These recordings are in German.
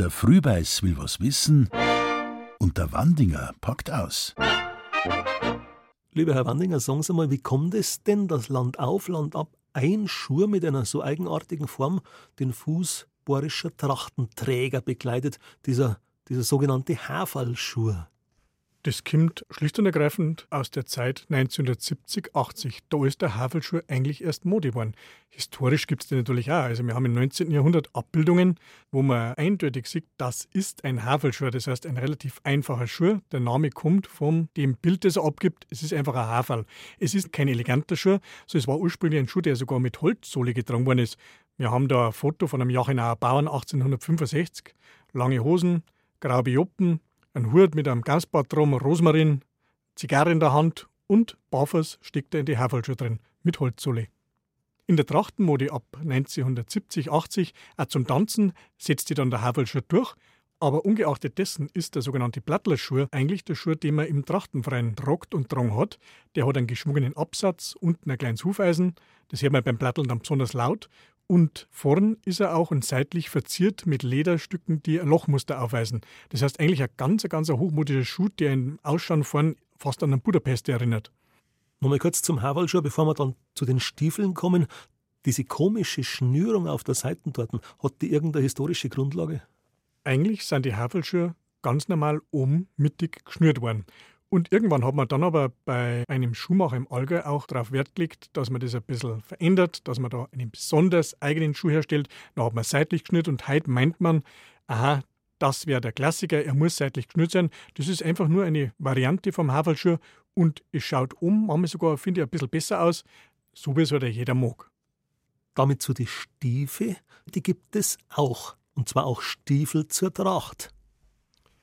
Der Frühbeiß will was wissen und der Wandinger packt aus. Lieber Herr Wandinger, sagen Sie mal, wie kommt es denn, dass Land auf, Land ab ein Schuh mit einer so eigenartigen Form den Fuß bohrischer Trachtenträger bekleidet, dieser, dieser sogenannte Haferlschuh? Das kommt schlicht und ergreifend aus der Zeit 1970, 80. Da ist der Havelschuh eigentlich erst Mode geworden. Historisch gibt es den natürlich auch. Also wir haben im 19. Jahrhundert Abbildungen, wo man eindeutig sieht, das ist ein Havelschuh. Das heißt, ein relativ einfacher Schuh. Der Name kommt von dem Bild, das er abgibt. Es ist einfach ein Haferl. Es ist kein eleganter Schuh, so es war ursprünglich ein Schuh, der sogar mit Holzsohle getragen worden ist. Wir haben da ein Foto von einem Jachenauer Bauern 1865. Lange Hosen, graue Joppen, ein Hut mit einem Gasbart drum, Rosmarin, Zigarre in der Hand und barfuß steckt er in die Haferlschuhe drin, mit Holzsohle. In der Trachtenmode ab 1970, 80, auch zum Tanzen, setzt sich dann der Havelschuh durch, aber ungeachtet dessen ist der sogenannte Plattlerschuh eigentlich der Schuh, den man im Trachtenfreien tragt und drang hat. Der hat einen geschwungenen Absatz, unten ein kleines Hufeisen, das hört man beim Platteln dann besonders laut und vorn ist er auch und seitlich verziert mit Lederstücken, die ein Lochmuster aufweisen. Das heißt eigentlich ein ganz, ganz hochmodischer Schuh, der im Ausschauen vorn fast an einen Budapest erinnert. Nochmal kurz zum Havalschuh, bevor wir dann zu den Stiefeln kommen. Diese komische Schnürung auf der Seite dort, hat die irgendeine historische Grundlage? Eigentlich sind die Havelschuhe ganz normal oben mittig geschnürt worden. Und irgendwann hat man dann aber bei einem Schuhmacher im Allgäu auch darauf Wert gelegt, dass man das ein bisschen verändert, dass man da einen besonders eigenen Schuh herstellt. Dann hat man seitlich geschnürt und heute meint man, aha, das wäre der Klassiker, er muss seitlich geschnürt sein. Das ist einfach nur eine Variante vom Haferlschuh und es schaut um, manchmal sogar, finde ich, ein bisschen besser aus, so wie es halt jeder mag. Damit zu die Stiefel, die gibt es auch. Und zwar auch Stiefel zur Tracht.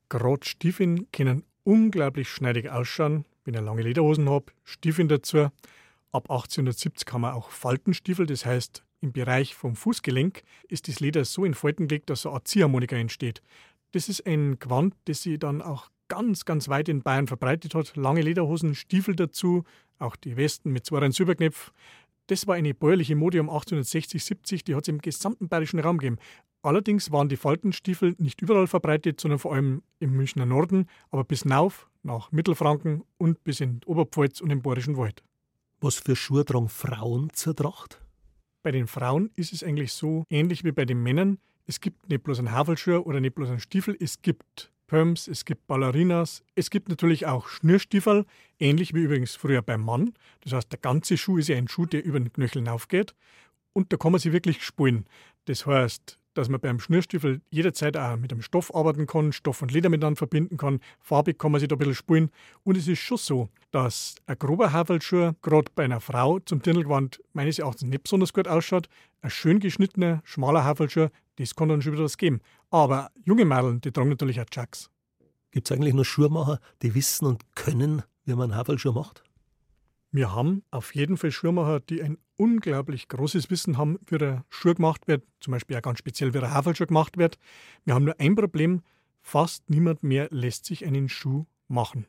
Gerade Stiefeln können unglaublich schneidig ausschauen, wenn ich lange Lederhosen habe, Stiefel dazu. Ab 1870 haben wir auch Faltenstiefel, das heißt, im Bereich vom Fußgelenk ist das Leder so in Falten gelegt, dass eine Ziehharmonika entsteht. Das ist ein Gewand, das sich dann auch ganz, ganz weit in Bayern verbreitet hat. Lange Lederhosen, Stiefel dazu, auch die Westen mit zwei Silberknöpfen. Das war eine bäuerliche Mode um 1860, 70, die hat es im gesamten bayerischen Raum gegeben. Allerdings waren die Faltenstiefel nicht überall verbreitet, sondern vor allem im Münchner Norden, aber bis hinauf nach Mittelfranken und bis in Oberpfalz und im Bayerischen Wald. Was für Schuhe tragen Frauen zur Tracht? Bei den Frauen ist es eigentlich so ähnlich wie bei den Männern. Es gibt nicht bloß einen Havelschuh oder nicht bloß einen Stiefel, es gibt Pumps, es gibt Ballerinas, es gibt natürlich auch Schnürstiefel, ähnlich wie übrigens früher beim Mann. Das heißt, der ganze Schuh ist ja ein Schuh, der über den Knöchel hinaufgeht. Und da kann man sich wirklich spulen. Das heißt, dass man beim Schnürstiefel jederzeit auch mit einem Stoff arbeiten kann, Stoff und Leder miteinander verbinden kann. Farbig kann man sich da ein bisschen spulen. Und es ist schon so, dass ein grober Havelschuh gerade bei einer Frau zum Dirndlgewand meines Erachtens nicht besonders gut ausschaut. Ein schön geschnittener, schmaler Havelschuh, das kann dann schon wieder was geben. Aber junge Mädel, die tragen natürlich auch Chucks. Gibt es eigentlich nur Schuhmacher, die wissen und können, wie man einen Havelschuh macht? Wir haben auf jeden Fall Schuhmacher, die ein unglaublich großes Wissen haben, wie der Schuh gemacht wird, zum Beispiel auch ganz speziell, wie der Havelschuh gemacht wird. Wir haben nur ein Problem, fast niemand mehr lässt sich einen Schuh machen.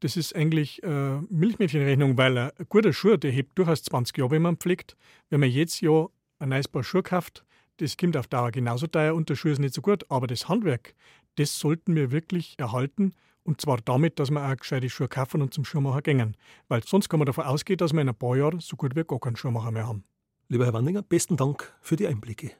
Das ist eigentlich äh, Milchmädchenrechnung, weil ein guter Schuh, der hebt durchaus 20 Jahre, wenn man pflegt. Wenn man jetzt ja ein neues Paar Schuhe kauft, das kommt auf Dauer genauso teuer und der Schuh ist nicht so gut. Aber das Handwerk, das sollten wir wirklich erhalten und zwar damit, dass wir auch gescheite Schuhe kaufen und zum Schuhmacher gehen. Weil sonst kann man davon ausgehen, dass wir in ein paar Jahren so gut wie gar keinen Schuhmacher mehr haben. Lieber Herr Wandinger, besten Dank für die Einblicke.